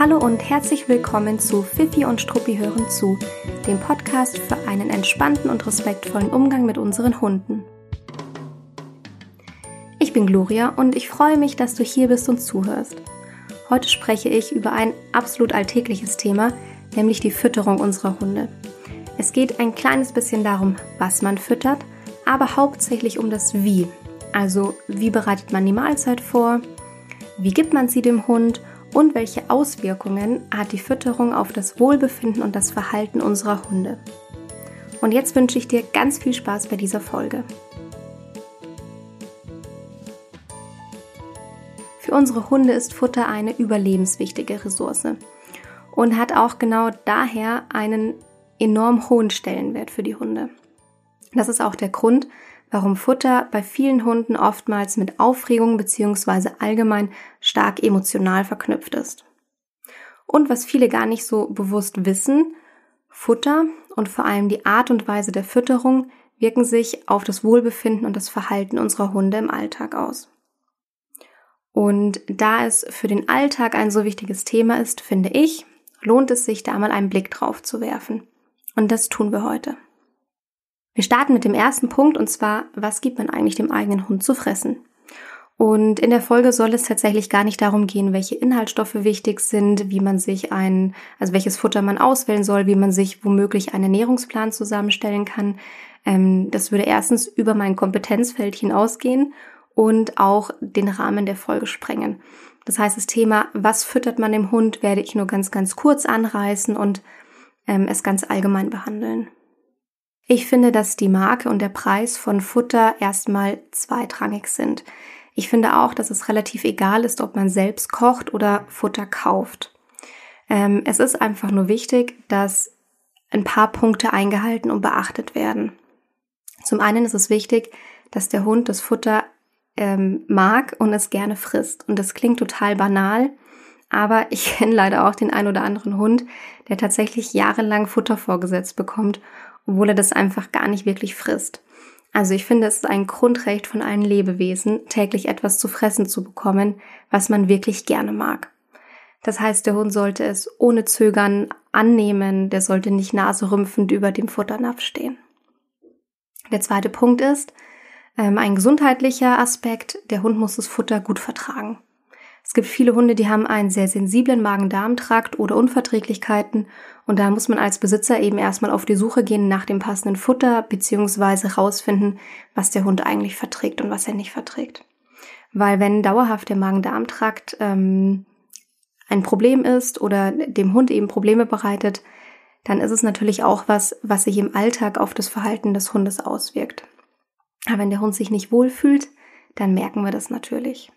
Hallo und herzlich willkommen zu Fifi und Struppi hören zu, dem Podcast für einen entspannten und respektvollen Umgang mit unseren Hunden. Ich bin Gloria und ich freue mich, dass du hier bist und zuhörst. Heute spreche ich über ein absolut alltägliches Thema, nämlich die Fütterung unserer Hunde. Es geht ein kleines bisschen darum, was man füttert, aber hauptsächlich um das Wie. Also wie bereitet man die Mahlzeit vor, wie gibt man sie dem Hund und welche Auswirkungen hat die Fütterung auf das Wohlbefinden und das Verhalten unserer Hunde. Und jetzt wünsche ich dir ganz viel Spaß bei dieser Folge. Für unsere Hunde ist Futter eine überlebenswichtige Ressource und hat auch genau daher einen enorm hohen Stellenwert für die Hunde. Das ist auch der Grund, warum Futter bei vielen Hunden oftmals mit Aufregung bzw. allgemein stark emotional verknüpft ist. Und was viele gar nicht so bewusst wissen, Futter und vor allem die Art und Weise der Fütterung wirken sich auf das Wohlbefinden und das Verhalten unserer Hunde im Alltag aus. Und da es für den Alltag ein so wichtiges Thema ist, finde ich, lohnt es sich da mal einen Blick drauf zu werfen. Und das tun wir heute. Wir starten mit dem ersten Punkt und zwar, was gibt man eigentlich dem eigenen Hund zu fressen? Und in der Folge soll es tatsächlich gar nicht darum gehen, welche Inhaltsstoffe wichtig sind, wie man sich ein, also welches Futter man auswählen soll, wie man sich womöglich einen Ernährungsplan zusammenstellen kann. Ähm, das würde erstens über mein Kompetenzfeld hinausgehen und auch den Rahmen der Folge sprengen. Das heißt, das Thema, was füttert man dem Hund, werde ich nur ganz, ganz kurz anreißen und ähm, es ganz allgemein behandeln. Ich finde, dass die Marke und der Preis von Futter erstmal zweitrangig sind. Ich finde auch, dass es relativ egal ist, ob man selbst kocht oder Futter kauft. Ähm, es ist einfach nur wichtig, dass ein paar Punkte eingehalten und beachtet werden. Zum einen ist es wichtig, dass der Hund das Futter ähm, mag und es gerne frisst. Und das klingt total banal, aber ich kenne leider auch den ein oder anderen Hund, der tatsächlich jahrelang Futter vorgesetzt bekommt obwohl er das einfach gar nicht wirklich frisst. Also ich finde, es ist ein Grundrecht von allen Lebewesen, täglich etwas zu fressen zu bekommen, was man wirklich gerne mag. Das heißt, der Hund sollte es ohne Zögern annehmen, der sollte nicht naserümpfend über dem Futternapf stehen. Der zweite Punkt ist ähm, ein gesundheitlicher Aspekt, der Hund muss das Futter gut vertragen. Es gibt viele Hunde, die haben einen sehr sensiblen Magen-Darm-Trakt oder Unverträglichkeiten und da muss man als Besitzer eben erstmal auf die Suche gehen nach dem passenden Futter beziehungsweise rausfinden, was der Hund eigentlich verträgt und was er nicht verträgt. Weil wenn dauerhaft der Magen-Darm-Trakt ähm, ein Problem ist oder dem Hund eben Probleme bereitet, dann ist es natürlich auch was, was sich im Alltag auf das Verhalten des Hundes auswirkt. Aber wenn der Hund sich nicht wohlfühlt, dann merken wir das natürlich.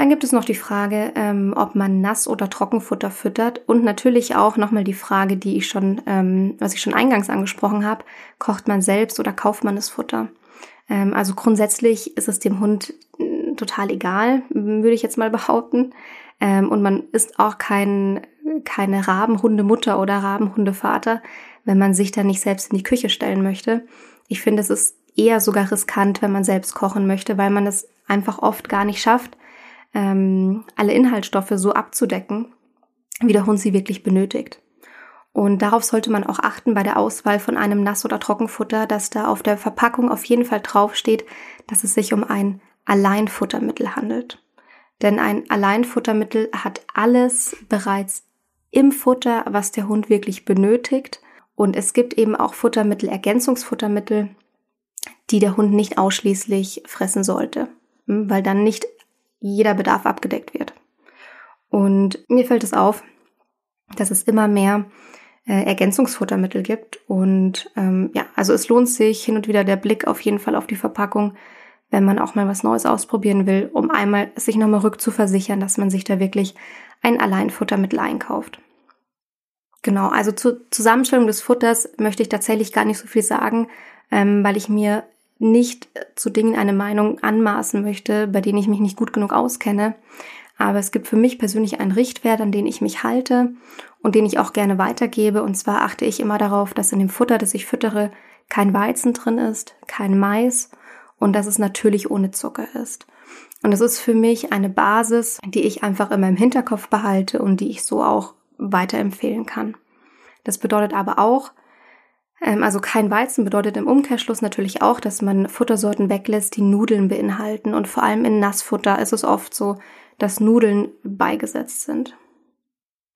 Dann gibt es noch die Frage, ähm, ob man Nass- oder Trockenfutter füttert und natürlich auch nochmal die Frage, die ich schon, ähm, was ich schon eingangs angesprochen habe, kocht man selbst oder kauft man das Futter? Ähm, also grundsätzlich ist es dem Hund äh, total egal, würde ich jetzt mal behaupten. Ähm, und man ist auch kein, keine Rabenhundemutter oder Rabenhundevater, wenn man sich dann nicht selbst in die Küche stellen möchte. Ich finde, es ist eher sogar riskant, wenn man selbst kochen möchte, weil man es einfach oft gar nicht schafft, ähm, alle Inhaltsstoffe so abzudecken, wie der Hund sie wirklich benötigt. Und darauf sollte man auch achten bei der Auswahl von einem Nass- oder Trockenfutter, dass da auf der Verpackung auf jeden Fall draufsteht, dass es sich um ein Alleinfuttermittel handelt. Denn ein Alleinfuttermittel hat alles bereits im Futter, was der Hund wirklich benötigt. Und es gibt eben auch Futtermittel, Ergänzungsfuttermittel, die der Hund nicht ausschließlich fressen sollte, hm, weil dann nicht jeder Bedarf abgedeckt wird. Und mir fällt es auf, dass es immer mehr äh, Ergänzungsfuttermittel gibt. Und ähm, ja, also es lohnt sich hin und wieder der Blick auf jeden Fall auf die Verpackung, wenn man auch mal was Neues ausprobieren will, um einmal sich nochmal rückzuversichern, dass man sich da wirklich ein Alleinfuttermittel einkauft. Genau, also zur Zusammenstellung des Futters möchte ich tatsächlich gar nicht so viel sagen, ähm, weil ich mir nicht zu Dingen eine Meinung anmaßen möchte, bei denen ich mich nicht gut genug auskenne. Aber es gibt für mich persönlich einen Richtwert, an den ich mich halte und den ich auch gerne weitergebe. Und zwar achte ich immer darauf, dass in dem Futter, das ich füttere, kein Weizen drin ist, kein Mais und dass es natürlich ohne Zucker ist. Und das ist für mich eine Basis, die ich einfach immer im Hinterkopf behalte und die ich so auch weiterempfehlen kann. Das bedeutet aber auch, also kein Weizen bedeutet im Umkehrschluss natürlich auch, dass man Futtersorten weglässt, die Nudeln beinhalten. Und vor allem in Nassfutter ist es oft so, dass Nudeln beigesetzt sind.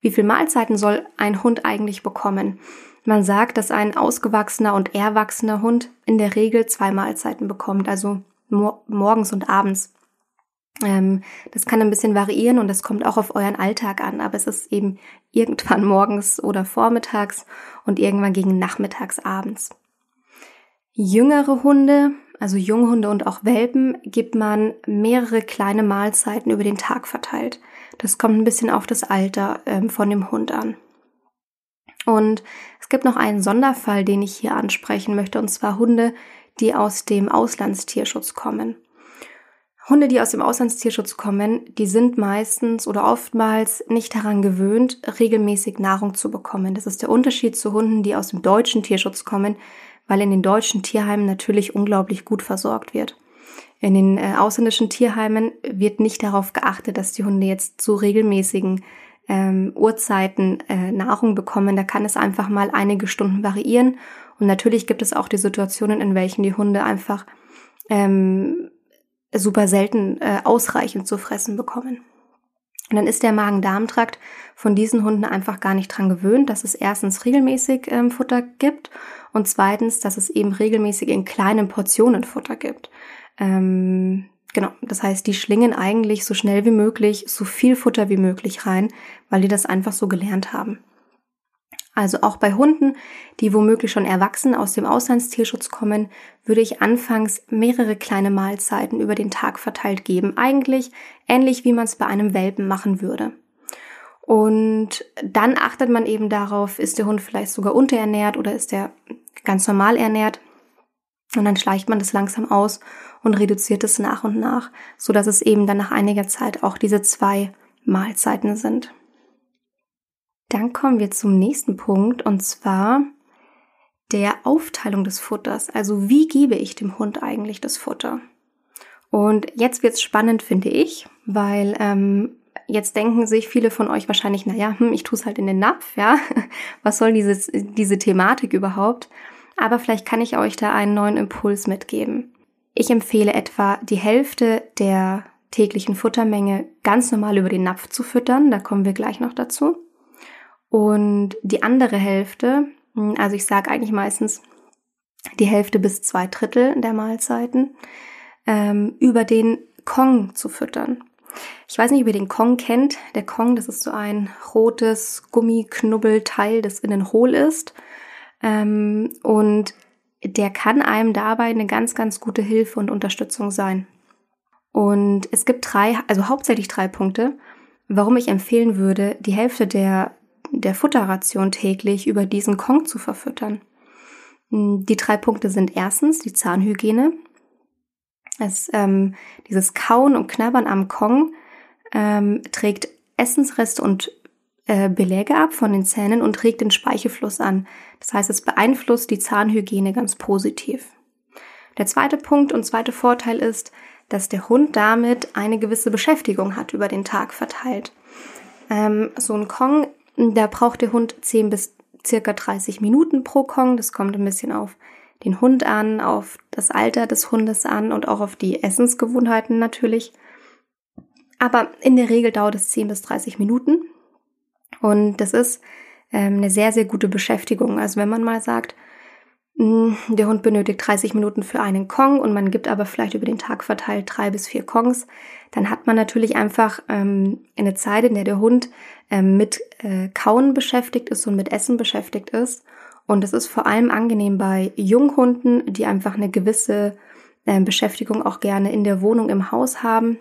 Wie viel Mahlzeiten soll ein Hund eigentlich bekommen? Man sagt, dass ein ausgewachsener und erwachsener Hund in der Regel zwei Mahlzeiten bekommt, also morgens und abends. Ähm, das kann ein bisschen variieren und das kommt auch auf euren Alltag an, aber es ist eben irgendwann morgens oder vormittags und irgendwann gegen nachmittags abends. Jüngere Hunde, also Junghunde und auch Welpen, gibt man mehrere kleine Mahlzeiten über den Tag verteilt. Das kommt ein bisschen auf das Alter ähm, von dem Hund an. Und es gibt noch einen Sonderfall, den ich hier ansprechen möchte, und zwar Hunde, die aus dem Auslandstierschutz kommen. Hunde, die aus dem Auslandstierschutz kommen, die sind meistens oder oftmals nicht daran gewöhnt, regelmäßig Nahrung zu bekommen. Das ist der Unterschied zu Hunden, die aus dem deutschen Tierschutz kommen, weil in den deutschen Tierheimen natürlich unglaublich gut versorgt wird. In den äh, ausländischen Tierheimen wird nicht darauf geachtet, dass die Hunde jetzt zu regelmäßigen ähm, Uhrzeiten äh, Nahrung bekommen. Da kann es einfach mal einige Stunden variieren. Und natürlich gibt es auch die Situationen, in welchen die Hunde einfach ähm, super selten äh, ausreichend zu fressen bekommen. Und dann ist der Magen-Darm-Trakt von diesen Hunden einfach gar nicht dran gewöhnt, dass es erstens regelmäßig ähm, Futter gibt und zweitens, dass es eben regelmäßig in kleinen Portionen Futter gibt. Ähm, genau, das heißt, die schlingen eigentlich so schnell wie möglich so viel Futter wie möglich rein, weil die das einfach so gelernt haben. Also auch bei Hunden, die womöglich schon erwachsen aus dem Auslandstierschutz kommen, würde ich anfangs mehrere kleine Mahlzeiten über den Tag verteilt geben. Eigentlich ähnlich wie man es bei einem Welpen machen würde. Und dann achtet man eben darauf, ist der Hund vielleicht sogar unterernährt oder ist er ganz normal ernährt. Und dann schleicht man das langsam aus und reduziert es nach und nach, so dass es eben dann nach einiger Zeit auch diese zwei Mahlzeiten sind. Dann kommen wir zum nächsten Punkt und zwar der Aufteilung des Futters. Also wie gebe ich dem Hund eigentlich das Futter? Und jetzt wird's spannend, finde ich, weil ähm, jetzt denken sich viele von euch wahrscheinlich, naja, hm, ich tue es halt in den Napf, ja. Was soll diese, diese Thematik überhaupt? Aber vielleicht kann ich euch da einen neuen Impuls mitgeben. Ich empfehle etwa die Hälfte der täglichen Futtermenge ganz normal über den Napf zu füttern. Da kommen wir gleich noch dazu. Und die andere Hälfte, hm, also ich sage eigentlich meistens die Hälfte bis zwei Drittel der Mahlzeiten, ähm, über den Kong zu füttern. Ich weiß nicht, ob ihr den Kong kennt. Der Kong, das ist so ein rotes Gummiknubbelteil, das innen hohl ist. Ähm, und der kann einem dabei eine ganz, ganz gute Hilfe und Unterstützung sein. Und es gibt drei, also hauptsächlich drei Punkte, warum ich empfehlen würde, die Hälfte der der Futterration täglich über diesen Kong zu verfüttern. Hm, die drei Punkte sind erstens die Zahnhygiene. Es, ähm, dieses Kauen und Knabbern am Kong ähm, trägt Essensreste und äh, Beläge ab von den Zähnen und regt den Speichelfluss an. Das heißt, es beeinflusst die Zahnhygiene ganz positiv. Der zweite Punkt und zweite Vorteil ist, dass der Hund damit eine gewisse Beschäftigung hat über den Tag verteilt. Ähm, so ein Kong da braucht der Hund 10 bis circa 30 Minuten pro Kong. Das kommt ein bisschen auf den Hund an, auf das Alter des Hundes an und auch auf die Essensgewohnheiten natürlich. Aber in der Regel dauert es 10 bis 30 Minuten. Und das ist ähm, eine sehr, sehr gute Beschäftigung. Also wenn man mal sagt, der Hund benötigt 30 Minuten für einen Kong und man gibt aber vielleicht über den Tag verteilt drei bis vier Kongs, dann hat man natürlich einfach ähm, eine Zeit, in der der Hund ähm, mit äh, Kauen beschäftigt ist und mit Essen beschäftigt ist. Und es ist vor allem angenehm bei Junghunden, die einfach eine gewisse äh, Beschäftigung auch gerne in der Wohnung im Haus haben.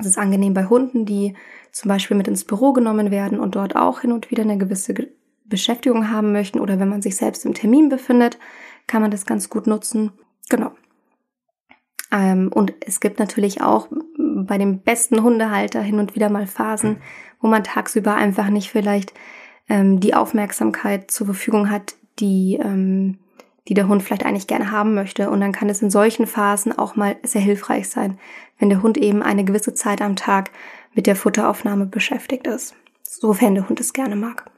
Es ist angenehm bei Hunden, die zum Beispiel mit ins Büro genommen werden und dort auch hin und wieder eine gewisse Beschäftigung haben möchten oder wenn man sich selbst im Termin befindet, kann man das ganz gut nutzen. Genau. Ähm, und es gibt natürlich auch bei dem besten Hundehalter hin und wieder mal Phasen, wo man tagsüber einfach nicht vielleicht ähm, die Aufmerksamkeit zur Verfügung hat, die, ähm, die der Hund vielleicht eigentlich gerne haben möchte. Und dann kann es in solchen Phasen auch mal sehr hilfreich sein, wenn der Hund eben eine gewisse Zeit am Tag mit der Futteraufnahme beschäftigt ist, sofern der Hund es gerne mag.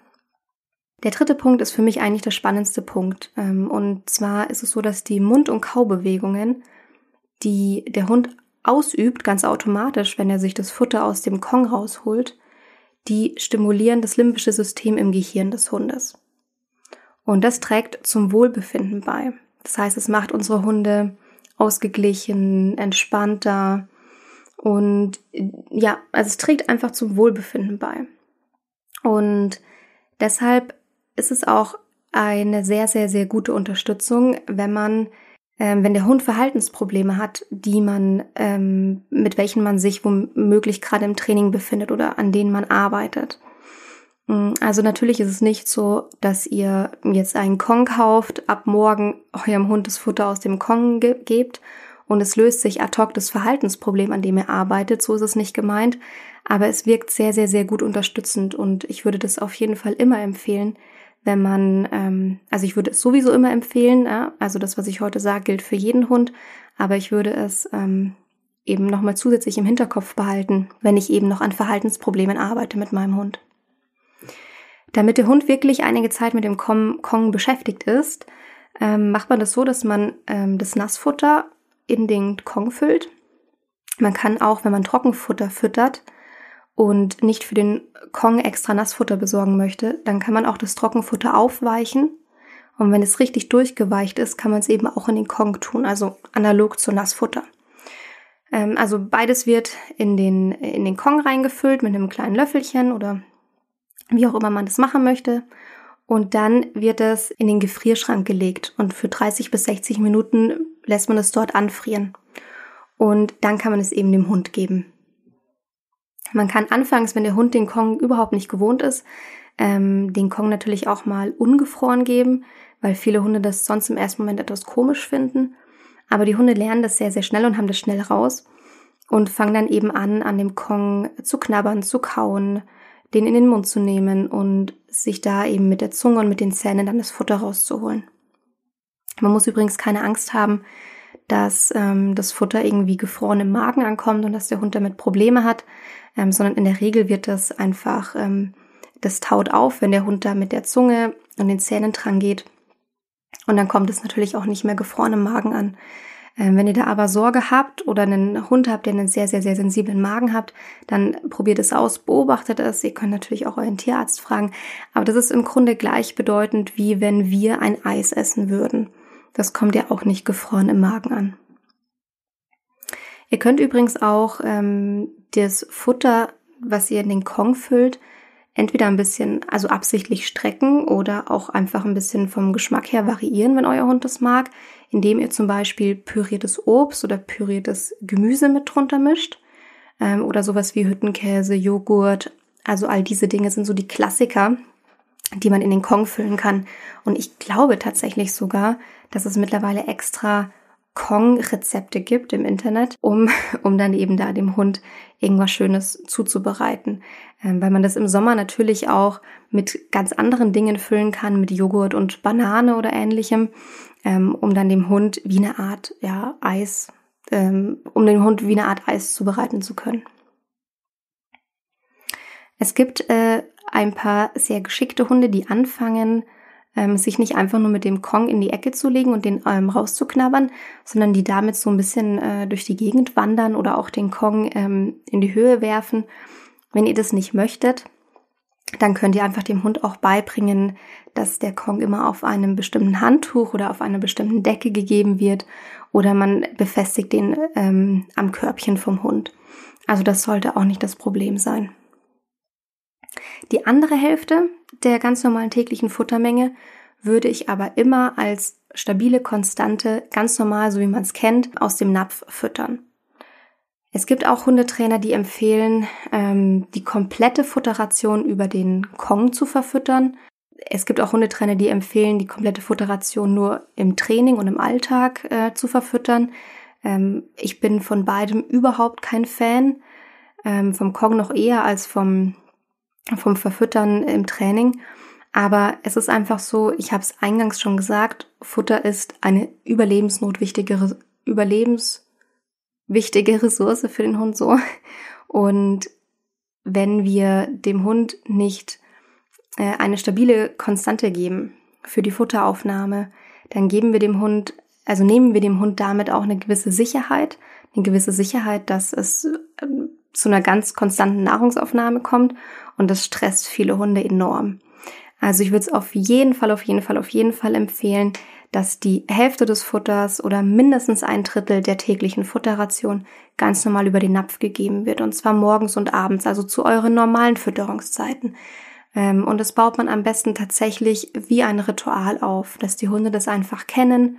Der dritte Punkt ist für mich eigentlich der spannendste Punkt. Ähm, und zwar ist es so, dass die Mund- und Kaubewegungen, die der Hund ausübt, ganz automatisch, wenn er sich das Futter aus dem Kong rausholt, die stimulieren das limbische System im Gehirn des Hundes. Und das trägt zum Wohlbefinden bei. Das heißt, es macht unsere Hunde ausgeglichen, entspannter und ja, also es trägt einfach zum Wohlbefinden bei. Und deshalb ist es auch eine sehr, sehr, sehr gute Unterstützung, wenn man, ähm, wenn der Hund Verhaltensprobleme hat, die man, ähm, mit welchen man sich womöglich gerade im Training befindet oder an denen man arbeitet. Mm, also natürlich ist es nicht so, dass ihr jetzt einen Kong kauft, ab morgen eurem Hund das Futter aus dem Kong ge gebt und es löst sich ad hoc das Verhaltensproblem, an dem ihr arbeitet. So ist es nicht gemeint. Aber es wirkt sehr, sehr, sehr gut unterstützend und ich würde das auf jeden Fall immer empfehlen, wenn man, ähm, also ich würde es sowieso immer empfehlen, ja, also das, was ich heute sage, gilt für jeden Hund, aber ich würde es ähm, eben nochmal zusätzlich im Hinterkopf behalten, wenn ich eben noch an Verhaltensproblemen arbeite mit meinem Hund. Damit der Hund wirklich einige Zeit mit dem Kong, beschäftigt ist, ähm, macht man das so, dass man ähm, das Nassfutter in den Kong füllt. Man kann auch, wenn man Trockenfutter füttert, und nicht für den Kong extra Nassfutter besorgen möchte, dann kann man auch das Trockenfutter aufweichen. Und wenn es richtig durchgeweicht ist, kann man es eben auch in den Kong tun, also analog zu Nassfutter. Ähm, also beides wird in den, in den Kong reingefüllt mit einem kleinen Löffelchen oder wie auch immer man das machen möchte. Und dann wird es in den Gefrierschrank gelegt und für 30 bis 60 Minuten lässt man es dort anfrieren. Und dann kann man es eben dem Hund geben. Man kann anfangs, wenn der Hund den Kong überhaupt nicht gewohnt ist, ähm, den Kong natürlich auch mal ungefroren geben, weil viele Hunde das sonst im ersten Moment etwas komisch finden. Aber die Hunde lernen das sehr, sehr schnell und haben das schnell raus und fangen dann eben an, an dem Kong zu knabbern, zu kauen, den in den Mund zu nehmen und sich da eben mit der Zunge und mit den Zähnen dann das Futter rauszuholen. Man muss übrigens keine Angst haben, dass ähm, das Futter irgendwie gefroren im Magen ankommt und dass der Hund damit Probleme hat ähm, sondern in der Regel wird das einfach, ähm, das taut auf, wenn der Hund da mit der Zunge und den Zähnen dran geht. Und dann kommt es natürlich auch nicht mehr gefroren im Magen an. Ähm, wenn ihr da aber Sorge habt oder einen Hund habt, der einen sehr, sehr, sehr sensiblen Magen habt, dann probiert es aus, beobachtet es. Ihr könnt natürlich auch euren Tierarzt fragen. Aber das ist im Grunde gleichbedeutend, wie wenn wir ein Eis essen würden. Das kommt ja auch nicht gefroren im Magen an. Ihr könnt übrigens auch ähm, das Futter, was ihr in den Kong füllt, entweder ein bisschen, also absichtlich strecken oder auch einfach ein bisschen vom Geschmack her variieren, wenn euer Hund das mag, indem ihr zum Beispiel püriertes Obst oder püriertes Gemüse mit drunter mischt ähm, oder sowas wie Hüttenkäse, Joghurt. Also all diese Dinge sind so die Klassiker, die man in den Kong füllen kann. Und ich glaube tatsächlich sogar, dass es mittlerweile extra Kong-Rezepte gibt im Internet, um, um dann eben da dem Hund irgendwas Schönes zuzubereiten. Ähm, weil man das im Sommer natürlich auch mit ganz anderen Dingen füllen kann, mit Joghurt und Banane oder ähnlichem, ähm, um dann dem Hund wie eine Art ja, Eis, ähm, um den Hund wie eine Art Eis zubereiten zu können. Es gibt äh, ein paar sehr geschickte Hunde, die anfangen, ähm, sich nicht einfach nur mit dem Kong in die Ecke zu legen und den ähm, rauszuknabbern, sondern die damit so ein bisschen äh, durch die Gegend wandern oder auch den Kong ähm, in die Höhe werfen. Wenn ihr das nicht möchtet, dann könnt ihr einfach dem Hund auch beibringen, dass der Kong immer auf einem bestimmten Handtuch oder auf einer bestimmten Decke gegeben wird oder man befestigt den ähm, am Körbchen vom Hund. Also das sollte auch nicht das Problem sein. Die andere Hälfte der ganz normalen täglichen Futtermenge würde ich aber immer als stabile Konstante, ganz normal, so wie man es kennt, aus dem Napf füttern. Es gibt auch Hundetrainer, die empfehlen, ähm, die komplette Futteration über den Kong zu verfüttern. Es gibt auch Hundetrainer, die empfehlen, die komplette Futteration nur im Training und im Alltag äh, zu verfüttern. Ähm, ich bin von beidem überhaupt kein Fan. Ähm, vom Kong noch eher als vom vom Verfüttern im Training. Aber es ist einfach so, ich habe es eingangs schon gesagt, Futter ist eine überlebensnotwichtige, überlebenswichtige Ressource für den Hund so. Und wenn wir dem Hund nicht äh, eine stabile Konstante geben für die Futteraufnahme, dann geben wir dem Hund, also nehmen wir dem Hund damit auch eine gewisse Sicherheit, eine gewisse Sicherheit, dass es ähm, zu einer ganz konstanten Nahrungsaufnahme kommt und das stresst viele Hunde enorm. Also ich würde es auf jeden Fall, auf jeden Fall, auf jeden Fall empfehlen, dass die Hälfte des Futters oder mindestens ein Drittel der täglichen Futterration ganz normal über den Napf gegeben wird. Und zwar morgens und abends, also zu euren normalen Fütterungszeiten. Ähm, und das baut man am besten tatsächlich wie ein Ritual auf, dass die Hunde das einfach kennen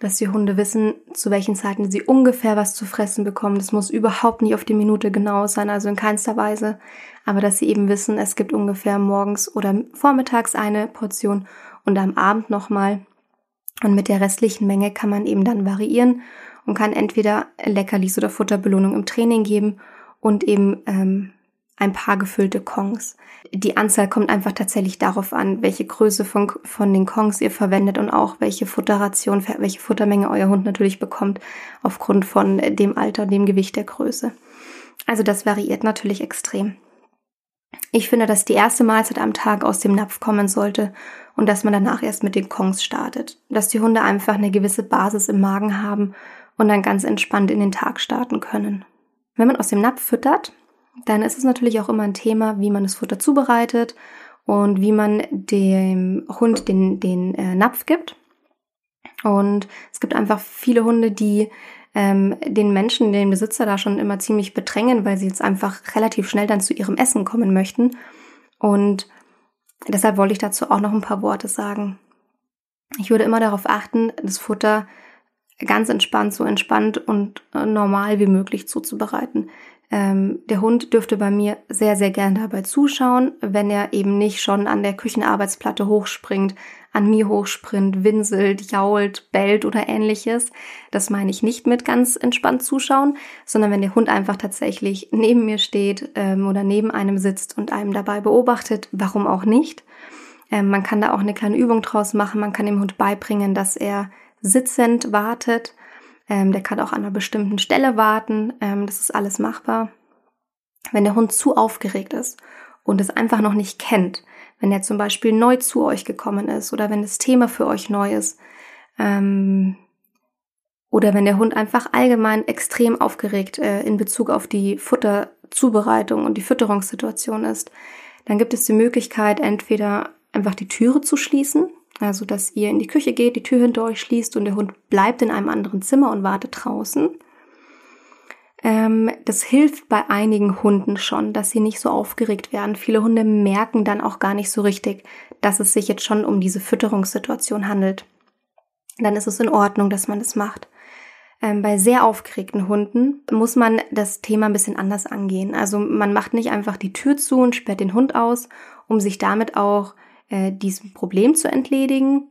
dass die Hunde wissen, zu welchen Zeiten sie ungefähr was zu fressen bekommen. Das muss überhaupt nicht auf die Minute genau sein, also in keinster Weise. Aber dass sie eben wissen, es gibt ungefähr morgens oder vormittags eine Portion und am Abend nochmal. Und mit der restlichen Menge kann man eben dann variieren und kann entweder Leckerlis oder Futterbelohnung im Training geben und eben ähm, ein paar gefüllte Kongs. Die Anzahl kommt einfach tatsächlich darauf an, welche Größe von, von den Kongs ihr verwendet und auch welche Futterration, welche Futtermenge euer Hund natürlich bekommt, aufgrund von dem Alter, dem Gewicht der Größe. Also das variiert natürlich extrem. Ich finde, dass die erste Mahlzeit am Tag aus dem Napf kommen sollte und dass man danach erst mit den Kongs startet. Dass die Hunde einfach eine gewisse Basis im Magen haben und dann ganz entspannt in den Tag starten können. Wenn man aus dem Napf füttert, dann ist es natürlich auch immer ein Thema, wie man das Futter zubereitet und wie man dem Hund den, den äh, Napf gibt. Und es gibt einfach viele Hunde, die ähm, den Menschen, den Besitzer da schon immer ziemlich bedrängen, weil sie jetzt einfach relativ schnell dann zu ihrem Essen kommen möchten. Und deshalb wollte ich dazu auch noch ein paar Worte sagen. Ich würde immer darauf achten, das Futter ganz entspannt, so entspannt und äh, normal wie möglich zuzubereiten. Ähm, der Hund dürfte bei mir sehr, sehr gern dabei zuschauen, wenn er eben nicht schon an der Küchenarbeitsplatte hochspringt, an mir hochspringt, winselt, jault, bellt oder ähnliches. Das meine ich nicht mit ganz entspannt zuschauen, sondern wenn der Hund einfach tatsächlich neben mir steht ähm, oder neben einem sitzt und einem dabei beobachtet, warum auch nicht. Ähm, man kann da auch eine kleine Übung draus machen. Man kann dem Hund beibringen, dass er sitzend wartet ähm, der kann auch an einer bestimmten Stelle warten. Ähm, das ist alles machbar. Wenn der Hund zu aufgeregt ist und es einfach noch nicht kennt, wenn er zum Beispiel neu zu euch gekommen ist oder wenn das Thema für euch neu ist, ähm, oder wenn der Hund einfach allgemein extrem aufgeregt äh, in Bezug auf die Futterzubereitung und die Fütterungssituation ist, dann gibt es die Möglichkeit, entweder einfach die Türe zu schließen, also, dass ihr in die Küche geht, die Tür hinter euch schließt und der Hund bleibt in einem anderen Zimmer und wartet draußen. Ähm, das hilft bei einigen Hunden schon, dass sie nicht so aufgeregt werden. Viele Hunde merken dann auch gar nicht so richtig, dass es sich jetzt schon um diese Fütterungssituation handelt. Dann ist es in Ordnung, dass man das macht. Ähm, bei sehr aufgeregten Hunden muss man das Thema ein bisschen anders angehen. Also man macht nicht einfach die Tür zu und sperrt den Hund aus, um sich damit auch äh, diesem Problem zu entledigen,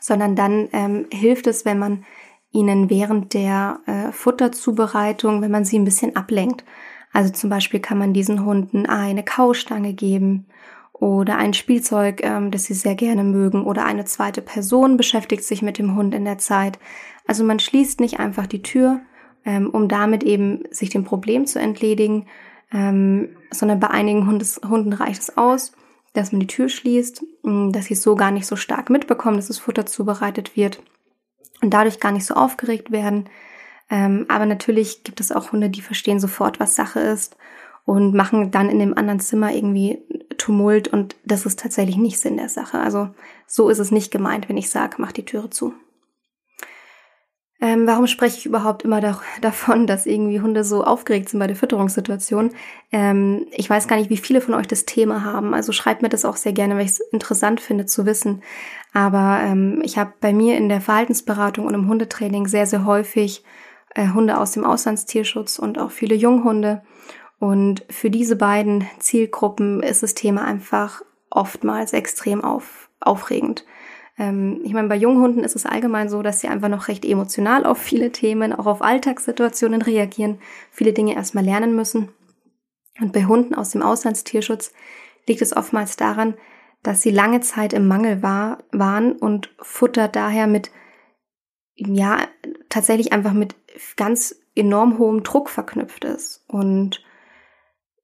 sondern dann ähm, hilft es, wenn man ihnen während der äh, Futterzubereitung, wenn man sie ein bisschen ablenkt. Also zum Beispiel kann man diesen Hunden eine Kaustange geben oder ein Spielzeug, ähm, das sie sehr gerne mögen oder eine zweite Person beschäftigt sich mit dem Hund in der Zeit. Also man schließt nicht einfach die Tür, ähm, um damit eben sich dem Problem zu entledigen, ähm, sondern bei einigen Hundes, Hunden reicht es aus, dass man die Tür schließt, mm, dass sie es so gar nicht so stark mitbekommen, dass das Futter zubereitet wird und dadurch gar nicht so aufgeregt werden. Ähm, aber natürlich gibt es auch Hunde, die verstehen sofort, was Sache ist und machen dann in dem anderen Zimmer irgendwie Tumult und das ist tatsächlich nicht Sinn der Sache. Also so ist es nicht gemeint, wenn ich sage, mach die Türe zu. Ähm, warum spreche ich überhaupt immer da, davon, dass irgendwie Hunde so aufgeregt sind bei der Fütterungssituation? Ähm, ich weiß gar nicht, wie viele von euch das Thema haben. Also schreibt mir das auch sehr gerne, weil ich es interessant finde zu wissen. Aber ähm, ich habe bei mir in der Verhaltensberatung und im Hundetraining sehr, sehr häufig äh, Hunde aus dem Auslandstierschutz und auch viele Junghunde. Und für diese beiden Zielgruppen ist das Thema einfach oftmals extrem auf, aufregend. Ähm, ich meine, bei Junghunden ist es allgemein so, dass sie einfach noch recht emotional auf viele Themen, auch auf Alltagssituationen reagieren, viele Dinge erstmal lernen müssen. Und bei Hunden aus dem Auslandstierschutz liegt es oftmals daran, dass sie lange Zeit im Mangel war, waren und Futter daher mit, ja, tatsächlich einfach mit ganz enorm hohem Druck verknüpft ist und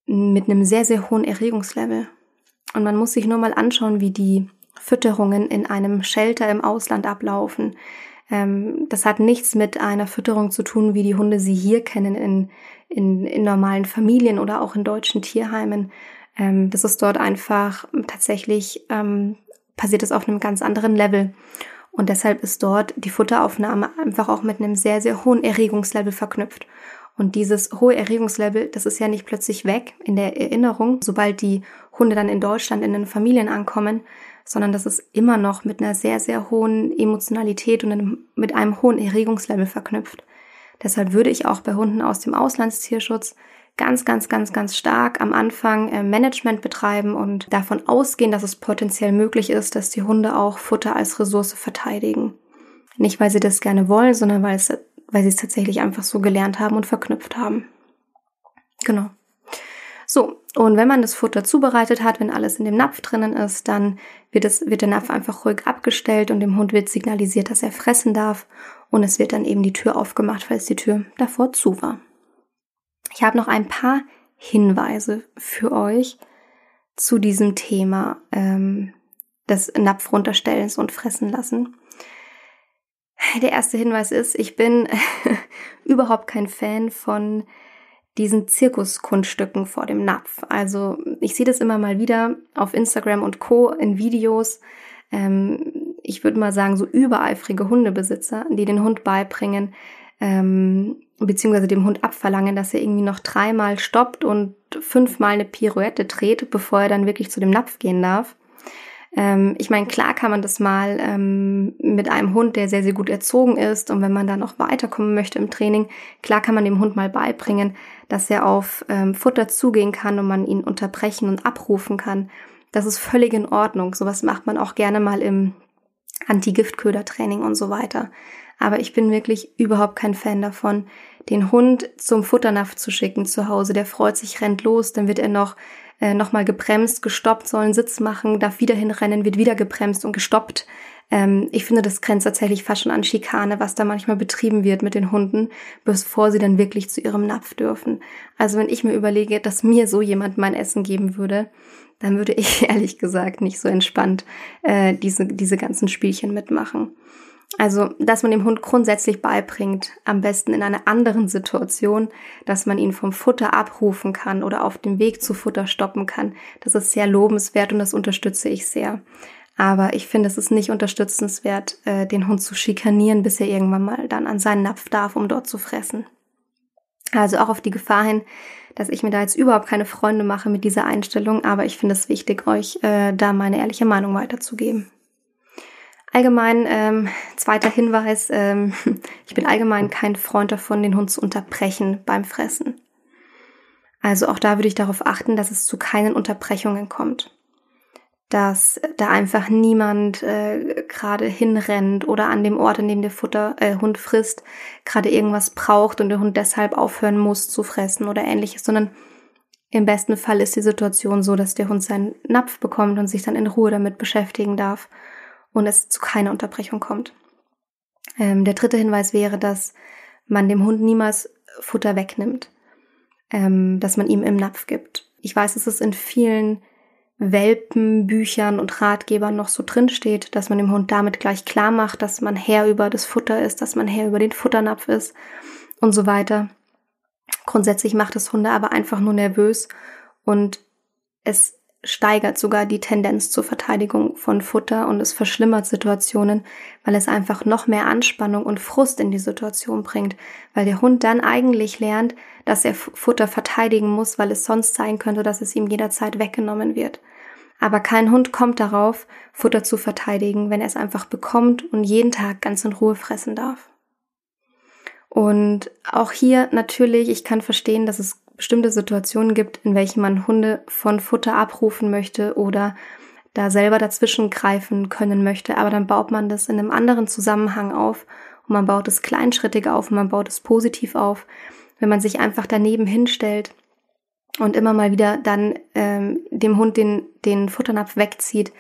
mit einem sehr, sehr hohen Erregungslevel. Und man muss sich nur mal anschauen, wie die Fütterungen in einem Shelter im Ausland ablaufen. Ähm, das hat nichts mit einer Fütterung zu tun, wie die Hunde sie hier kennen in, in, in normalen Familien oder auch in deutschen Tierheimen. Ähm, das ist dort einfach tatsächlich ähm, passiert es auf einem ganz anderen Level. Und deshalb ist dort die Futteraufnahme einfach auch mit einem sehr, sehr hohen Erregungslevel verknüpft. Und dieses hohe Erregungslevel, das ist ja nicht plötzlich weg in der Erinnerung, sobald die Hunde dann in Deutschland in den Familien ankommen, sondern das ist immer noch mit einer sehr, sehr hohen Emotionalität und mit einem hohen Erregungslevel verknüpft. Deshalb würde ich auch bei Hunden aus dem Auslandstierschutz ganz, ganz, ganz, ganz stark am Anfang äh, Management betreiben und davon ausgehen, dass es potenziell möglich ist, dass die Hunde auch Futter als Ressource verteidigen. Nicht, weil sie das gerne wollen, sondern weil, es, weil sie es tatsächlich einfach so gelernt haben und verknüpft haben. Genau. So, und wenn man das Futter zubereitet hat, wenn alles in dem Napf drinnen ist, dann wird, es, wird der Napf einfach ruhig abgestellt und dem Hund wird signalisiert, dass er fressen darf. Und es wird dann eben die Tür aufgemacht, falls die Tür davor zu war. Ich habe noch ein paar Hinweise für euch zu diesem Thema ähm, des Napf runterstellens und fressen lassen. Der erste Hinweis ist, ich bin überhaupt kein Fan von diesen Zirkuskunststücken vor dem Napf. Also ich sehe das immer mal wieder auf Instagram und Co. in Videos. Ähm, ich würde mal sagen, so übereifrige Hundebesitzer, die den Hund beibringen, ähm, beziehungsweise dem Hund abverlangen, dass er irgendwie noch dreimal stoppt und fünfmal eine Pirouette dreht, bevor er dann wirklich zu dem Napf gehen darf. Ähm, ich meine, klar kann man das mal ähm, mit einem Hund, der sehr, sehr gut erzogen ist und wenn man da noch weiterkommen möchte im Training, klar kann man dem Hund mal beibringen, dass er auf ähm, Futter zugehen kann und man ihn unterbrechen und abrufen kann. Das ist völlig in Ordnung. Sowas macht man auch gerne mal im Anti-Giftköder-Training und so weiter. Aber ich bin wirklich überhaupt kein Fan davon, den Hund zum Futternapf zu schicken zu Hause. Der freut sich, rennt los, dann wird er noch äh, nochmal gebremst, gestoppt, soll einen Sitz machen, darf wieder hinrennen, wird wieder gebremst und gestoppt. Ähm, ich finde, das grenzt tatsächlich fast schon an Schikane, was da manchmal betrieben wird mit den Hunden, bevor sie dann wirklich zu ihrem Napf dürfen. Also wenn ich mir überlege, dass mir so jemand mein Essen geben würde, dann würde ich ehrlich gesagt nicht so entspannt äh, diese, diese ganzen Spielchen mitmachen. Also, dass man dem Hund grundsätzlich beibringt, am besten in einer anderen Situation, dass man ihn vom Futter abrufen kann oder auf dem Weg zu Futter stoppen kann. Das ist sehr lobenswert und das unterstütze ich sehr. Aber ich finde, es ist nicht unterstützenswert, äh, den Hund zu schikanieren, bis er irgendwann mal dann an seinen Napf darf, um dort zu fressen. Also auch auf die Gefahr hin, dass ich mir da jetzt überhaupt keine Freunde mache mit dieser Einstellung, aber ich finde es wichtig, euch äh, da meine ehrliche Meinung weiterzugeben. Allgemein, ähm, zweiter Hinweis, ähm, ich bin allgemein kein Freund davon, den Hund zu unterbrechen beim Fressen. Also auch da würde ich darauf achten, dass es zu keinen Unterbrechungen kommt. Dass da einfach niemand äh, gerade hinrennt oder an dem Ort, an dem der Futter, äh, Hund frisst, gerade irgendwas braucht und der Hund deshalb aufhören muss zu fressen oder ähnliches, sondern im besten Fall ist die Situation so, dass der Hund seinen Napf bekommt und sich dann in Ruhe damit beschäftigen darf und es zu keiner Unterbrechung kommt. Ähm, der dritte Hinweis wäre, dass man dem Hund niemals Futter wegnimmt, ähm, dass man ihm im Napf gibt. Ich weiß, dass es in vielen Welpenbüchern und Ratgebern noch so drin steht, dass man dem Hund damit gleich klar macht, dass man Herr über das Futter ist, dass man Herr über den Futternapf ist und so weiter. Grundsätzlich macht es Hunde aber einfach nur nervös und es steigert sogar die Tendenz zur Verteidigung von Futter und es verschlimmert Situationen, weil es einfach noch mehr Anspannung und Frust in die Situation bringt, weil der Hund dann eigentlich lernt, dass er Futter verteidigen muss, weil es sonst sein könnte, dass es ihm jederzeit weggenommen wird. Aber kein Hund kommt darauf, Futter zu verteidigen, wenn er es einfach bekommt und jeden Tag ganz in Ruhe fressen darf. Und auch hier natürlich, ich kann verstehen, dass es bestimmte Situationen gibt, in welchen man Hunde von Futter abrufen möchte oder da selber dazwischen greifen können möchte, aber dann baut man das in einem anderen Zusammenhang auf und man baut es kleinschrittig auf und man baut es positiv auf, wenn man sich einfach daneben hinstellt und immer mal wieder dann ähm, dem Hund den, den Futternapf wegzieht,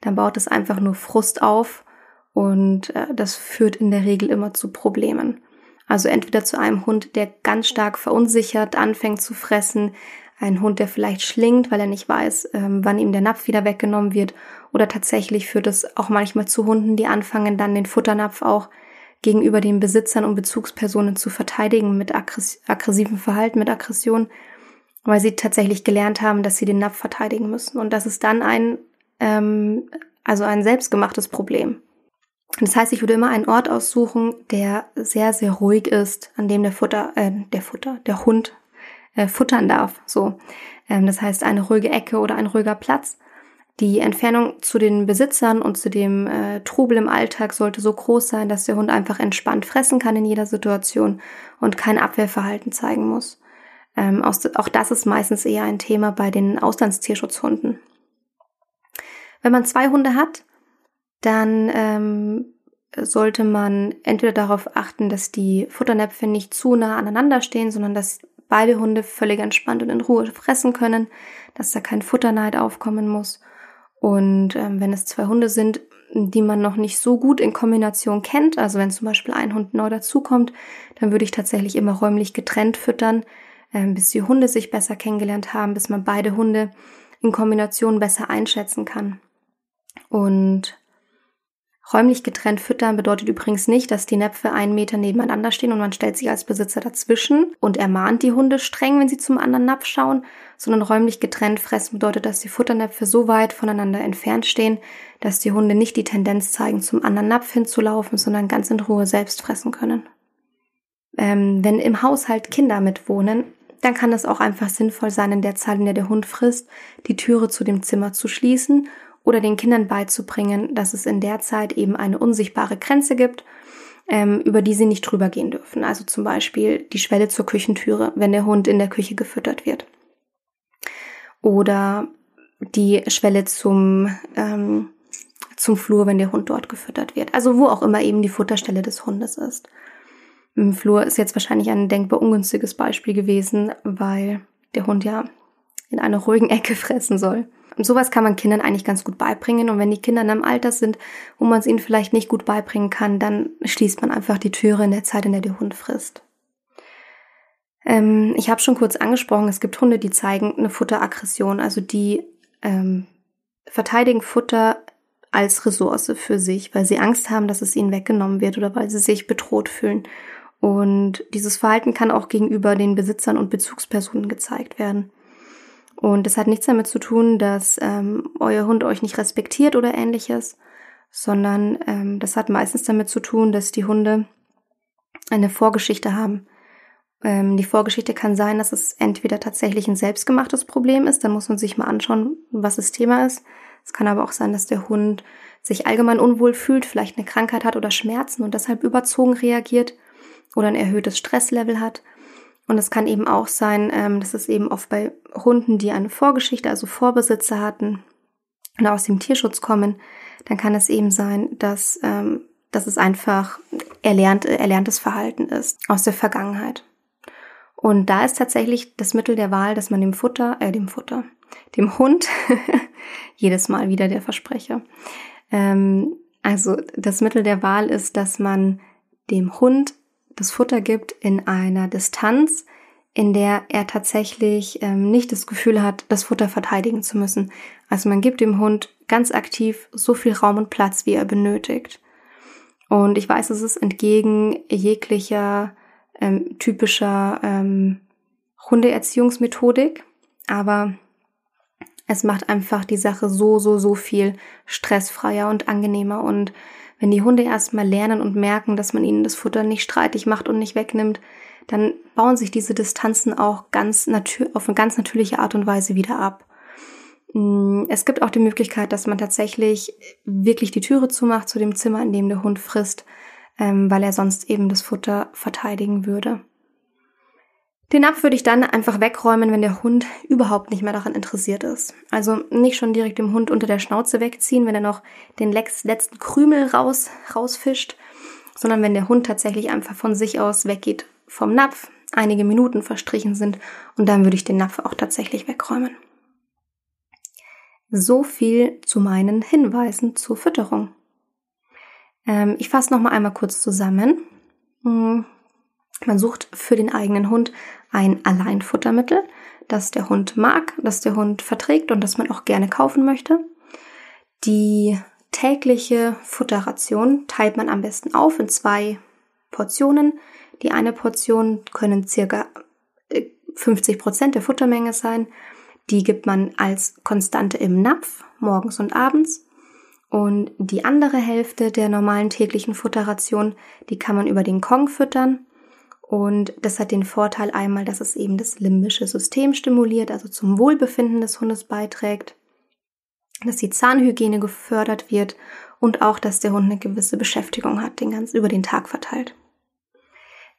dann baut es einfach nur Frust auf und äh, das führt in der Regel immer zu Problemen. Also entweder zu einem Hund, der ganz stark verunsichert anfängt zu fressen, ein Hund, der vielleicht schlingt, weil er nicht weiß, ähm, wann ihm der Napf wieder weggenommen wird, oder tatsächlich führt es auch manchmal zu Hunden, die anfangen dann den Futternapf auch gegenüber den Besitzern und Bezugspersonen zu verteidigen mit aggress aggressivem Verhalten, mit Aggression, weil sie tatsächlich gelernt haben, dass sie den Napf verteidigen müssen. Und das ist dann ein, ähm, also ein selbstgemachtes Problem. Das heißt, ich würde immer einen Ort aussuchen, der sehr, sehr ruhig ist, an dem der Futter, äh, der Futter, der Hund äh, futtern darf. So, ähm, das heißt eine ruhige Ecke oder ein ruhiger Platz. Die Entfernung zu den Besitzern und zu dem äh, Trubel im Alltag sollte so groß sein, dass der Hund einfach entspannt fressen kann in jeder Situation und kein Abwehrverhalten zeigen muss. Ähm, auch das ist meistens eher ein Thema bei den Auslandstierschutzhunden. Wenn man zwei Hunde hat, dann ähm, sollte man entweder darauf achten, dass die Futternäpfe nicht zu nah aneinander stehen, sondern dass beide Hunde völlig entspannt und in Ruhe fressen können, dass da kein Futterneid aufkommen muss. Und ähm, wenn es zwei Hunde sind, die man noch nicht so gut in Kombination kennt, also wenn zum Beispiel ein Hund neu dazukommt, dann würde ich tatsächlich immer räumlich getrennt füttern, ähm, bis die Hunde sich besser kennengelernt haben, bis man beide Hunde in Kombination besser einschätzen kann. Und Räumlich getrennt füttern bedeutet übrigens nicht, dass die Näpfe einen Meter nebeneinander stehen und man stellt sich als Besitzer dazwischen und ermahnt die Hunde streng, wenn sie zum anderen Napf schauen, sondern räumlich getrennt fressen bedeutet, dass die Futternäpfe so weit voneinander entfernt stehen, dass die Hunde nicht die Tendenz zeigen, zum anderen Napf hinzulaufen, sondern ganz in Ruhe selbst fressen können. Ähm, wenn im Haushalt Kinder mitwohnen, dann kann es auch einfach sinnvoll sein, in der Zeit, in der der Hund frisst, die Türe zu dem Zimmer zu schließen oder den Kindern beizubringen, dass es in der Zeit eben eine unsichtbare Grenze gibt, ähm, über die sie nicht drüber gehen dürfen. Also zum Beispiel die Schwelle zur Küchentüre, wenn der Hund in der Küche gefüttert wird. Oder die Schwelle zum, ähm, zum Flur, wenn der Hund dort gefüttert wird. Also wo auch immer eben die Futterstelle des Hundes ist. Im Flur ist jetzt wahrscheinlich ein denkbar ungünstiges Beispiel gewesen, weil der Hund ja in einer ruhigen Ecke fressen soll. Und sowas kann man Kindern eigentlich ganz gut beibringen. Und wenn die Kinder in einem Alter sind, wo man es ihnen vielleicht nicht gut beibringen kann, dann schließt man einfach die Türe in der Zeit, in der der Hund frisst. Ähm, ich habe schon kurz angesprochen, es gibt Hunde, die zeigen eine Futteraggression, also die ähm, verteidigen Futter als Ressource für sich, weil sie Angst haben, dass es ihnen weggenommen wird oder weil sie sich bedroht fühlen. Und dieses Verhalten kann auch gegenüber den Besitzern und Bezugspersonen gezeigt werden. Und das hat nichts damit zu tun, dass ähm, euer Hund euch nicht respektiert oder ähnliches, sondern ähm, das hat meistens damit zu tun, dass die Hunde eine Vorgeschichte haben. Ähm, die Vorgeschichte kann sein, dass es entweder tatsächlich ein selbstgemachtes Problem ist, dann muss man sich mal anschauen, was das Thema ist. Es kann aber auch sein, dass der Hund sich allgemein unwohl fühlt, vielleicht eine Krankheit hat oder Schmerzen und deshalb überzogen reagiert oder ein erhöhtes Stresslevel hat. Und es kann eben auch sein, ähm, das ist eben oft bei Hunden, die eine Vorgeschichte, also Vorbesitzer hatten und aus dem Tierschutz kommen, dann kann es eben sein, dass, ähm, dass es einfach erlernt, erlerntes Verhalten ist aus der Vergangenheit. Und da ist tatsächlich das Mittel der Wahl, dass man dem Futter, äh, dem Futter, dem Hund, jedes Mal wieder der Versprecher. Ähm, also das Mittel der Wahl ist, dass man dem Hund das Futter gibt in einer Distanz, in der er tatsächlich ähm, nicht das Gefühl hat, das Futter verteidigen zu müssen. Also man gibt dem Hund ganz aktiv so viel Raum und Platz, wie er benötigt. Und ich weiß, es ist entgegen jeglicher ähm, typischer ähm, Hundeerziehungsmethodik, aber es macht einfach die Sache so, so, so viel stressfreier und angenehmer und wenn die Hunde erstmal lernen und merken, dass man ihnen das Futter nicht streitig macht und nicht wegnimmt, dann bauen sich diese Distanzen auch ganz auf eine ganz natürliche Art und Weise wieder ab. Mm, es gibt auch die Möglichkeit, dass man tatsächlich wirklich die Türe zumacht zu dem Zimmer, in dem der Hund frisst, ähm, weil er sonst eben das Futter verteidigen würde. Den Napf würde ich dann einfach wegräumen, wenn der Hund überhaupt nicht mehr daran interessiert ist. Also nicht schon direkt dem Hund unter der Schnauze wegziehen, wenn er noch den letzten Krümel raus, rausfischt, sondern wenn der Hund tatsächlich einfach von sich aus weggeht vom Napf, einige Minuten verstrichen sind und dann würde ich den Napf auch tatsächlich wegräumen. So viel zu meinen Hinweisen zur Fütterung. Ähm, ich fasse noch mal einmal kurz zusammen. Hm, man sucht für den eigenen Hund ein Alleinfuttermittel, das der Hund mag, das der Hund verträgt und das man auch gerne kaufen möchte. Die tägliche Futterration teilt man am besten auf in zwei Portionen. Die eine Portion können circa 50 äh, Prozent der Futtermenge sein. Die gibt man als Konstante im Napf, morgens und abends. Und die andere Hälfte der normalen täglichen Futterration, die kann man über den Kong füttern. Und das hat den Vorteil einmal, dass es eben das limbische System stimuliert, also zum Wohlbefinden des Hundes beiträgt, dass die Zahnhygiene gefördert wird und auch, dass der Hund eine gewisse Beschäftigung hat, den ganz über den Tag verteilt.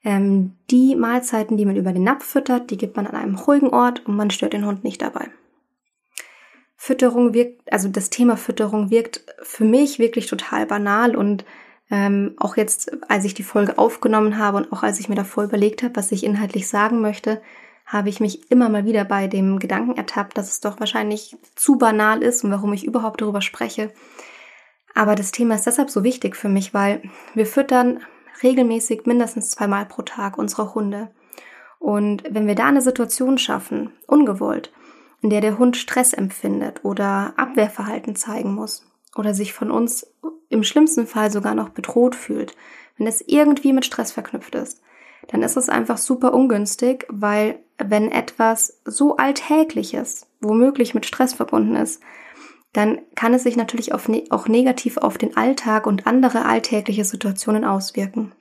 Ähm, die Mahlzeiten, die man über den Napf füttert, die gibt man an einem ruhigen Ort und man stört den Hund nicht dabei. Fütterung wirkt, also das Thema Fütterung wirkt für mich wirklich total banal und ähm, auch jetzt, als ich die Folge aufgenommen habe und auch als ich mir davor überlegt habe, was ich inhaltlich sagen möchte, habe ich mich immer mal wieder bei dem Gedanken ertappt, dass es doch wahrscheinlich zu banal ist und warum ich überhaupt darüber spreche. Aber das Thema ist deshalb so wichtig für mich, weil wir füttern regelmäßig mindestens zweimal pro Tag unsere Hunde. Und wenn wir da eine Situation schaffen, ungewollt, in der der Hund Stress empfindet oder Abwehrverhalten zeigen muss oder sich von uns im schlimmsten Fall sogar noch bedroht fühlt, wenn das irgendwie mit Stress verknüpft ist, dann ist es einfach super ungünstig, weil wenn etwas so Alltägliches womöglich mit Stress verbunden ist, dann kann es sich natürlich ne auch negativ auf den Alltag und andere alltägliche Situationen auswirken.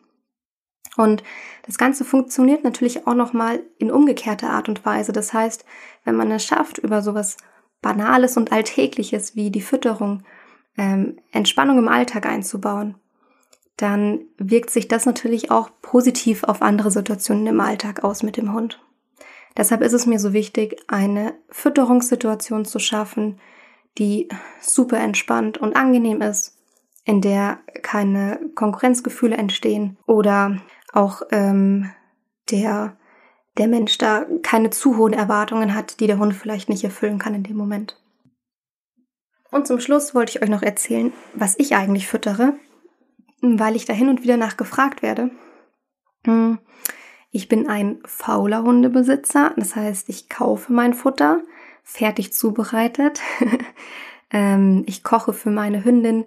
Und das Ganze funktioniert natürlich auch nochmal in umgekehrter Art und Weise. Das heißt, wenn man es schafft, über sowas Banales und Alltägliches wie die Fütterung ähm, Entspannung im Alltag einzubauen, dann wirkt sich das natürlich auch positiv auf andere Situationen im Alltag aus mit dem Hund. Deshalb ist es mir so wichtig, eine Fütterungssituation zu schaffen, die super entspannt und angenehm ist, in der keine Konkurrenzgefühle entstehen oder auch ähm, der, der Mensch da keine zu hohen Erwartungen hat, die der Hund vielleicht nicht erfüllen kann in dem Moment. Und zum Schluss wollte ich euch noch erzählen, was ich eigentlich füttere, weil ich da hin und wieder nach gefragt werde. Hm, ich bin ein fauler Hundebesitzer, das heißt, ich kaufe mein Futter, fertig zubereitet. ähm, ich koche für meine Hündin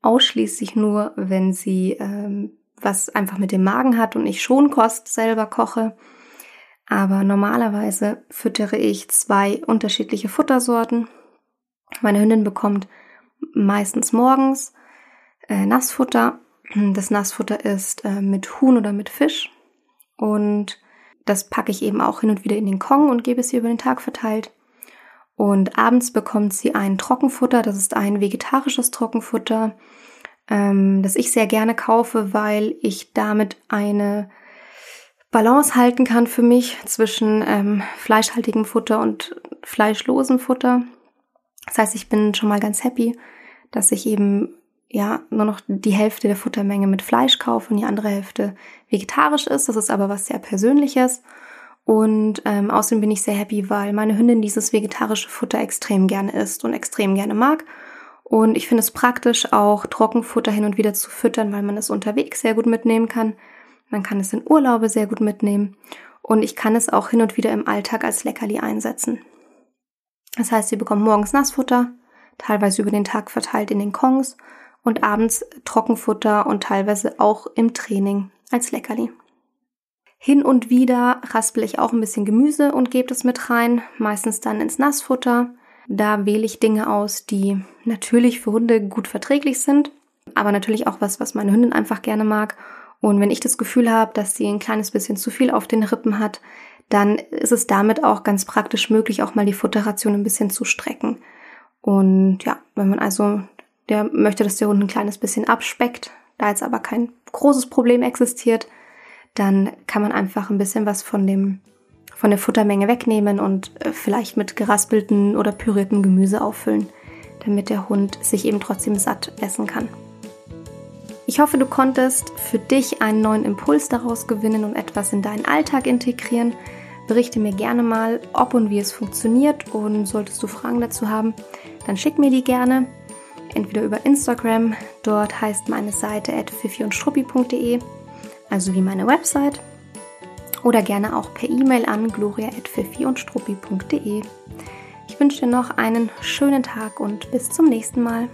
ausschließlich nur, wenn sie ähm, was einfach mit dem Magen hat und ich Schonkost selber koche. Aber normalerweise füttere ich zwei unterschiedliche Futtersorten. Meine Hündin bekommt meistens morgens äh, Nassfutter. Das Nassfutter ist äh, mit Huhn oder mit Fisch. Und das packe ich eben auch hin und wieder in den Kong und gebe es ihr über den Tag verteilt. Und abends bekommt sie ein Trockenfutter, das ist ein vegetarisches Trockenfutter, ähm, das ich sehr gerne kaufe, weil ich damit eine Balance halten kann für mich zwischen ähm, fleischhaltigem Futter und fleischlosem Futter. Das heißt, ich bin schon mal ganz happy, dass ich eben ja nur noch die Hälfte der Futtermenge mit Fleisch kaufe und die andere Hälfte vegetarisch ist. Das ist aber was sehr Persönliches. Und ähm, außerdem bin ich sehr happy, weil meine Hündin dieses vegetarische Futter extrem gerne isst und extrem gerne mag. Und ich finde es praktisch, auch Trockenfutter hin und wieder zu füttern, weil man es unterwegs sehr gut mitnehmen kann. Man kann es in Urlaube sehr gut mitnehmen. Und ich kann es auch hin und wieder im Alltag als Leckerli einsetzen. Das heißt, sie bekommt morgens Nassfutter, teilweise über den Tag verteilt in den Kongs und abends Trockenfutter und teilweise auch im Training als Leckerli. Hin und wieder raspel ich auch ein bisschen Gemüse und gebe es mit rein, meistens dann ins Nassfutter. Da wähle ich Dinge aus, die natürlich für Hunde gut verträglich sind, aber natürlich auch was, was meine Hündin einfach gerne mag. Und wenn ich das Gefühl habe, dass sie ein kleines bisschen zu viel auf den Rippen hat, dann ist es damit auch ganz praktisch möglich, auch mal die Futterration ein bisschen zu strecken. Und ja, wenn man also der möchte, dass der Hund ein kleines bisschen abspeckt, da jetzt aber kein großes Problem existiert, dann kann man einfach ein bisschen was von dem von der Futtermenge wegnehmen und äh, vielleicht mit geraspelten oder pürierten Gemüse auffüllen, damit der Hund sich eben trotzdem satt essen kann. Ich hoffe, du konntest für dich einen neuen Impuls daraus gewinnen und etwas in deinen Alltag integrieren. Berichte mir gerne mal, ob und wie es funktioniert und solltest du Fragen dazu haben, dann schick mir die gerne. Entweder über Instagram, dort heißt meine Seite at und also wie meine Website, oder gerne auch per E-Mail an gloria.pfiffi Ich wünsche dir noch einen schönen Tag und bis zum nächsten Mal.